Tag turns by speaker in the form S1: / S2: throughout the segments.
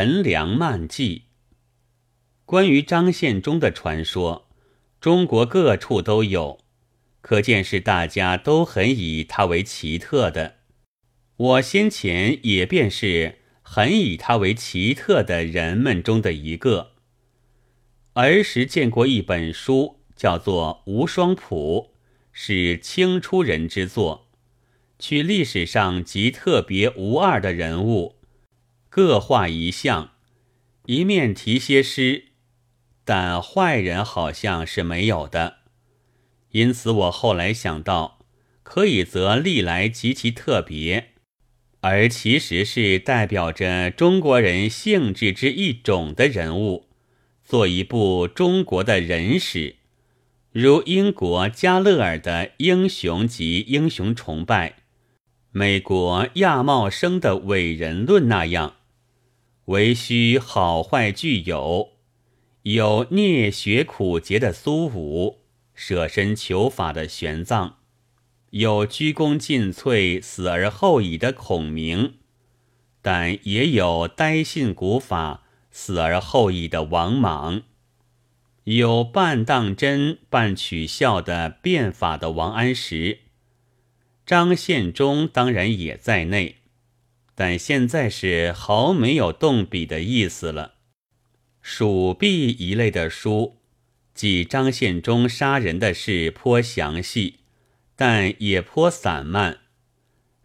S1: 陈良漫记。关于张献忠的传说，中国各处都有，可见是大家都很以他为奇特的。我先前也便是很以他为奇特的人们中的一个。儿时见过一本书，叫做《无双谱》，是清初人之作。取历史上极特别无二的人物，各画一项，一面题些诗，但坏人好像是没有的。因此，我后来想到，可以则历来极其特别，而其实是代表着中国人性质之一种的人物，做一部中国的人史，如英国加勒尔的英雄及英雄崇拜。美国亚茂生的伟人论那样，唯须好坏俱有，有聂学苦节的苏武，舍身求法的玄奘，有鞠躬尽瘁死而后已的孔明，但也有呆信古法死而后已的王莽，有半当真半取笑的变法的王安石。张献忠当然也在内，但现在是毫没有动笔的意思了。蜀壁一类的书，记张献忠杀人的事颇详细，但也颇散漫，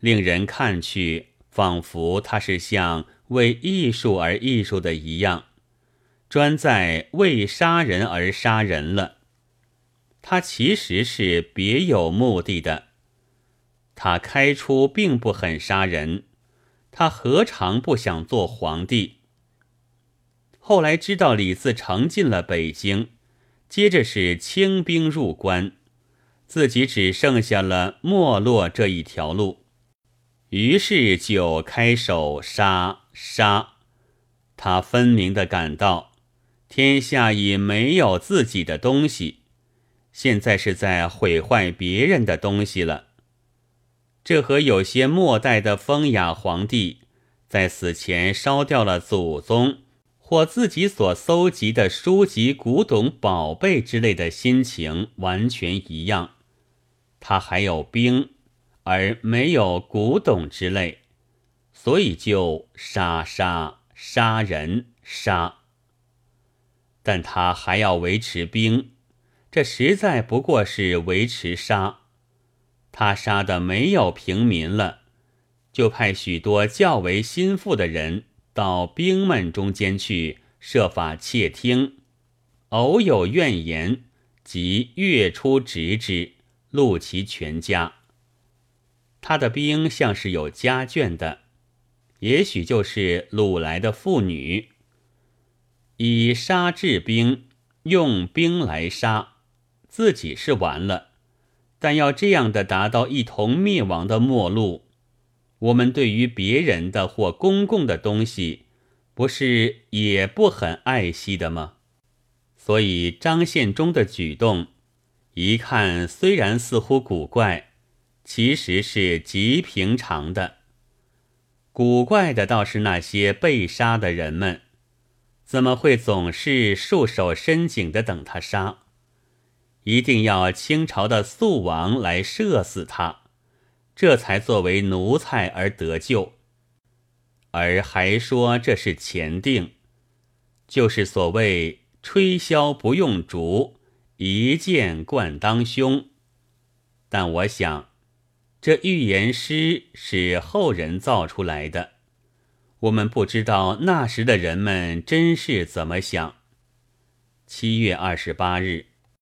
S1: 令人看去仿佛他是像为艺术而艺术的一样，专在为杀人而杀人了。他其实是别有目的的。他开出并不很杀人，他何尝不想做皇帝？后来知道李自成进了北京，接着是清兵入关，自己只剩下了没落这一条路，于是就开手杀杀。他分明的感到，天下已没有自己的东西，现在是在毁坏别人的东西了。这和有些末代的风雅皇帝在死前烧掉了祖宗或自己所搜集的书籍、古董、宝贝之类的心情完全一样。他还有兵，而没有古董之类，所以就杀杀杀人杀。但他还要维持兵，这实在不过是维持杀。他杀的没有平民了，就派许多较为心腹的人到兵们中间去设法窃听，偶有怨言，即跃出直之，戮其全家。他的兵像是有家眷的，也许就是掳来的妇女，以杀治兵，用兵来杀，自己是完了。但要这样的达到一同灭亡的末路，我们对于别人的或公共的东西，不是也不很爱惜的吗？所以张献忠的举动，一看虽然似乎古怪，其实是极平常的。古怪的倒是那些被杀的人们，怎么会总是束手伸颈的等他杀？一定要清朝的肃王来射死他，这才作为奴才而得救，而还说这是前定，就是所谓吹箫不用竹，一剑贯当胸。但我想，这预言诗是后人造出来的，我们不知道那时的人们真是怎么想。七月二十八日。